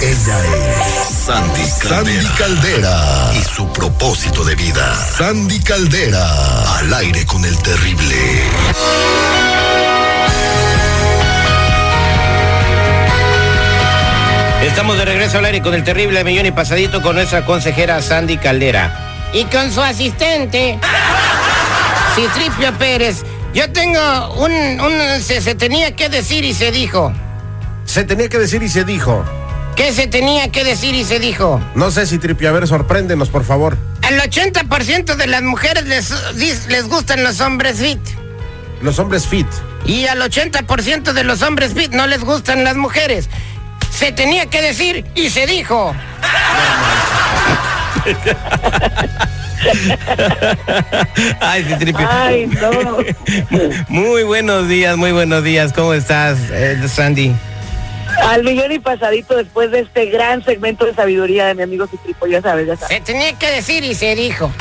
Sandy Caldera. Sandy Caldera. Y su propósito de vida. Sandy Caldera. Al aire con el terrible. Estamos de regreso al aire con el terrible millón y pasadito con nuestra consejera Sandy Caldera. Y con su asistente, Citripio Pérez. Yo tengo un... un se, se tenía que decir y se dijo. Se tenía que decir y se dijo. ¿Qué se tenía que decir y se dijo? No sé si Tripio, a ver, sorpréndenos, por favor. Al 80% de las mujeres les, les gustan los hombres fit. Los hombres fit. Y al 80% de los hombres fit no les gustan las mujeres. Se tenía que decir y se dijo. Ay, Citripio. Ay, no. Muy buenos días, muy buenos días. ¿Cómo estás, eh, Sandy? Al millón y pasadito después de este gran segmento de sabiduría de mi amigo Citripo, ya sabes, ya sabes. Se tenía que decir y se dijo.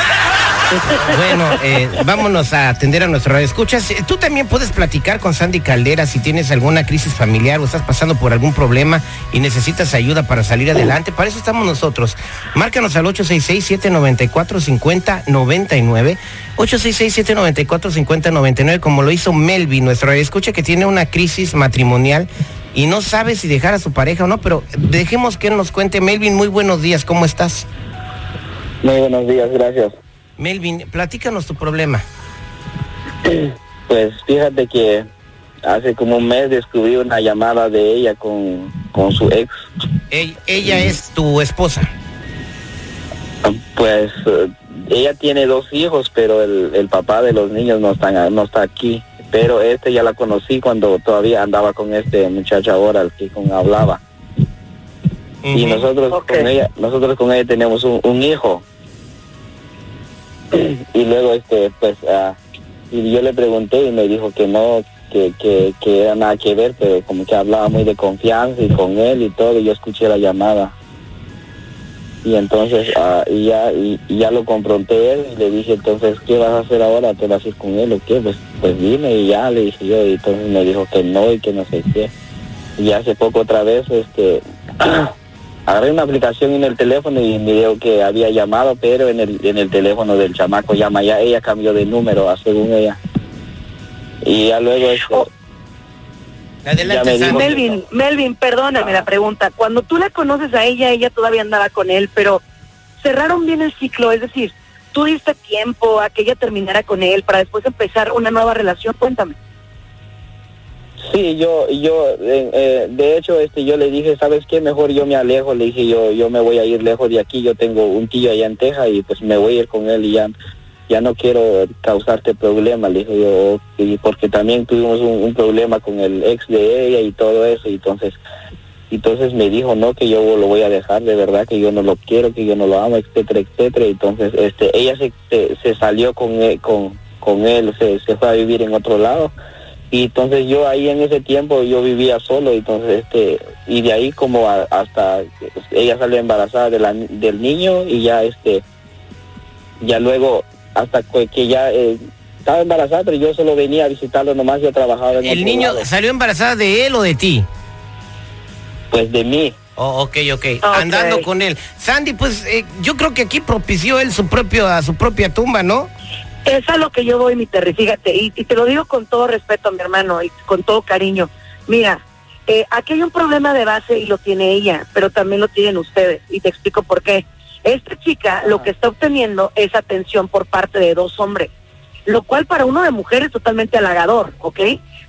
Bueno, eh, vámonos a atender a nuestro radio. Escuchas, tú también puedes platicar con Sandy Caldera si tienes alguna crisis familiar o estás pasando por algún problema y necesitas ayuda para salir adelante. Para eso estamos nosotros. Márcanos al 866-794-5099. 866-794-5099, como lo hizo Melvin, nuestro radio. Escucha que tiene una crisis matrimonial y no sabe si dejar a su pareja o no, pero dejemos que él nos cuente. Melvin, muy buenos días, ¿cómo estás? Muy buenos días, gracias. Melvin, platícanos tu problema. Pues fíjate que hace como un mes descubrí una llamada de ella con, con su ex. Ella es tu esposa. Pues eh, ella tiene dos hijos, pero el, el papá de los niños no está, no está aquí. Pero este ya la conocí cuando todavía andaba con este muchacho ahora, el que con hablaba. Y nosotros con ella, nosotros con ella tenemos un, un hijo. y luego este pues ah, y yo le pregunté y me dijo que no, que, que, que era nada que ver, pero como que hablaba muy de confianza y con él y todo, y yo escuché la llamada. Y entonces ah, ya y, ya lo confronté él y le dije, entonces, ¿qué vas a hacer ahora? ¿Te vas a ir con él o qué? Pues, pues dime y ya le dije yo, y entonces me dijo que no y que no sé qué. Y hace poco otra vez, este, agarré una aplicación en el teléfono y me dijo que había llamado, pero en el, en el teléfono del chamaco llama ya, ella cambió de número, ah, según ella. Y ya luego, este, Ya Adelante, me Melvin, Melvin, perdóname la pregunta. Cuando tú la conoces a ella, ella todavía andaba con él, pero cerraron bien el ciclo, es decir, tú diste tiempo a que ella terminara con él para después empezar una nueva relación. Cuéntame. Sí, yo, yo, eh, eh, de hecho, este, yo le dije, ¿sabes qué? Mejor yo me alejo, le dije, yo, yo me voy a ir lejos de aquí, yo tengo un tío allá en Texas y pues me voy a ir con él y ya, ya no quiero causarte problemas, le dije yo, y porque también tuvimos un, problema con el ex de ella y todo eso, y entonces, entonces me dijo, no, que yo lo voy a dejar, de verdad, que yo no lo quiero, que yo no lo amo, etcétera, etcétera, entonces, este, ella se, se, se salió con con, con él, se, fue a vivir en otro lado, y entonces yo ahí en ese tiempo yo vivía solo, entonces este y de ahí como a- hasta ella salió embarazada de del niño y ya este ya luego hasta que que ya eh, estaba embarazada, pero yo solo venía a visitarlo nomás, yo trabajaba en ¿El niño lado. salió embarazada de él o de ti? pues de mí. Oh, ok, ok. Ok. Andando con él. Sandy, pues eh, yo creo que aquí propició él su propio, a su propia tumba, ¿no? Es a lo que yo voy, mi Terry, fíjate, y, y te lo digo con todo respeto, mi hermano, y con todo cariño. Mira, eh, aquí hay un problema de base y lo tiene ella, pero también lo tienen ustedes, y te explico por qué. Esta chica lo que está obteniendo es atención por parte de dos hombres, lo cual para uno de mujer es totalmente halagador, ¿ok?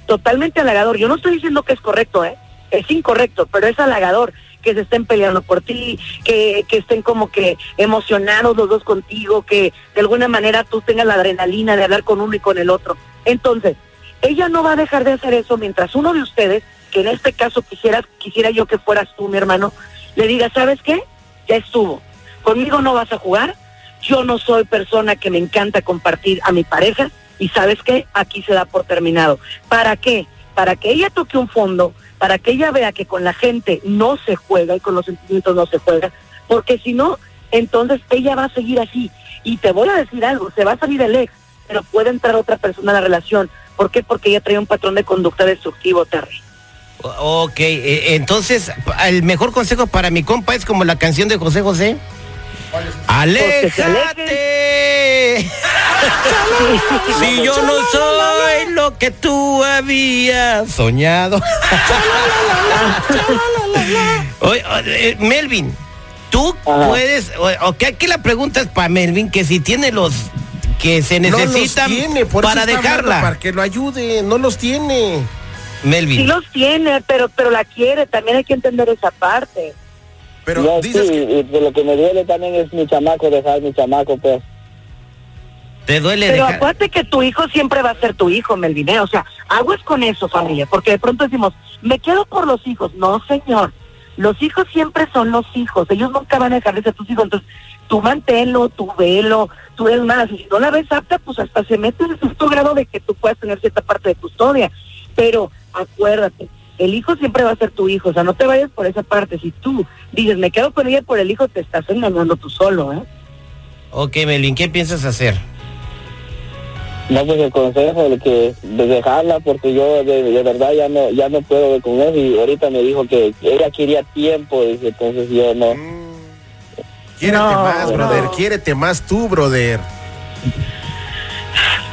Totalmente halagador. Yo no estoy diciendo que es correcto, ¿eh? Es incorrecto, pero es halagador que se estén peleando por ti, que, que estén como que emocionados los dos contigo, que de alguna manera tú tengas la adrenalina de hablar con uno y con el otro. Entonces, ella no va a dejar de hacer eso mientras uno de ustedes, que en este caso quisiera, quisiera yo que fueras tú, mi hermano, le diga, ¿sabes qué? Ya estuvo. Conmigo no vas a jugar. Yo no soy persona que me encanta compartir a mi pareja. Y sabes qué, aquí se da por terminado. ¿Para qué? Para que ella toque un fondo, para que ella vea que con la gente no se juega y con los sentimientos no se juega, porque si no, entonces ella va a seguir así. Y te voy a decir algo, se va a salir el ex, pero puede entrar otra persona a la relación. ¿Por qué? Porque ella trae un patrón de conducta destructivo, Terry. Ok, eh, entonces el mejor consejo para mi compa es como la canción de José José. ¡Aléjate! si yo no soy lo que tú habías soñado. Oye, eh, Melvin, tú Ajá. puedes, ok, aquí la pregunta es para Melvin, que si tiene los que se No necesitan tiene, para dejarla. Para que lo ayude, no los tiene. Melvin. Sí los tiene, pero, pero la quiere, también hay que entender esa parte. Pero No, dices sí, que... y de lo que me duele también es mi chamaco, dejar mi chamaco, pues. Te duele Pero dejar- acuérdate que tu hijo siempre va a ser tu hijo, Melvin. ¿eh? O sea, aguas con eso, familia, porque de pronto decimos, me quedo por los hijos. No, señor. Los hijos siempre son los hijos. Ellos nunca van a dejar de ser tus hijos. Entonces, tú manténlo, tú velo, tú es más. Y si no la ves apta, pues hasta se mete en cierto grado de que tú puedas tener cierta parte de custodia. Pero acuérdate, el hijo siempre va a ser tu hijo. O sea, no te vayas por esa parte. Si tú dices, me quedo con ella por el hijo, te estás engañando tú solo, ¿eh? Ok, Melvin, ¿qué piensas hacer? No, pues el consejo de que de dejarla porque yo de, de verdad ya no ya no puedo con él y ahorita me dijo que ella quería tiempo, dice, entonces yo no. Quiérete No, más, no. brother. Quiérete más tú, brother.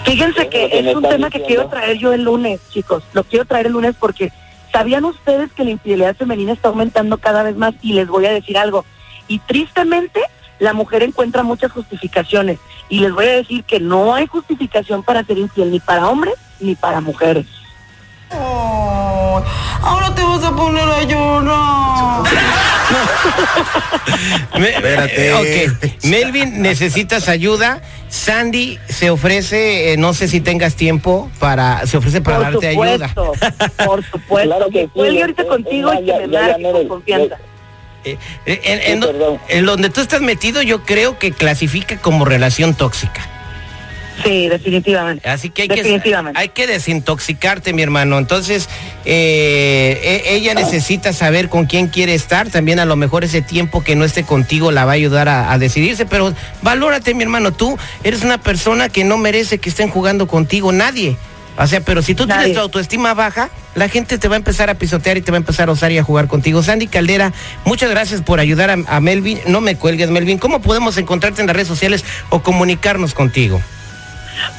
Fíjense que es un tema que quiero traer yo el lunes, chicos. Lo quiero traer el lunes porque ¿sabían ustedes que la infidelidad femenina está aumentando cada vez más? Y les voy a decir algo. Y tristemente, la mujer encuentra muchas justificaciones. Y les voy a decir que no hay justificación para ser infiel ni para hombres ni para mujeres. Ahora te vas a poner a llorar. Me- Espérate. ok, Melvin, necesitas ayuda. Sandy se ofrece, eh, no sé si tengas tiempo para, se ofrece para por darte ayuda. supuesto, por supuesto. Claro que que cuelgue ahorita eh, contigo eh, y que ya- me marque con confianza. Eh, eh, en, en Sí, perdón. en donde tú estás metido, yo creo que clasifica como relación tóxica. Sí, definitivamente. Así que hay que, Definitivamente. hay que desintoxicarte, mi hermano. Entonces, eh, e- ella necesita saber con quién quiere estar. También a lo mejor ese tiempo que no esté contigo la va a ayudar a, a decidirse. Pero valórate, mi hermano. Tú eres una persona que no merece que estén jugando contigo nadie. O sea, pero si tú Nadie. tienes tu autoestima baja, la gente te va a empezar a pisotear y te va a empezar a usar y a jugar contigo. Sandy Caldera, muchas gracias por ayudar a, a Melvin. No me cuelgues, Melvin. ¿Cómo podemos encontrarte en las redes sociales o comunicarnos contigo?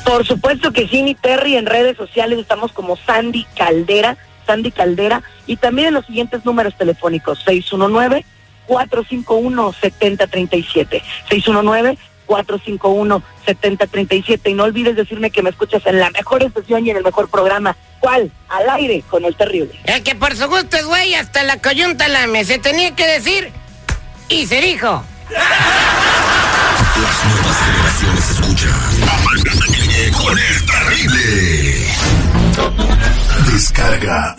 Por supuesto que sí, mi Terry, en redes sociales estamos como Sandy Caldera, Sandy Caldera, y también en los siguientes números telefónicos, 619-451-7037, 619-451-7037, y no olvides decirme que me escuchas en la mejor estación y en el mejor programa, ¿cuál? Al aire, con el terrible. El que por su gusto es güey, hasta la coyunta lame. Se tenía que decir y se dijo.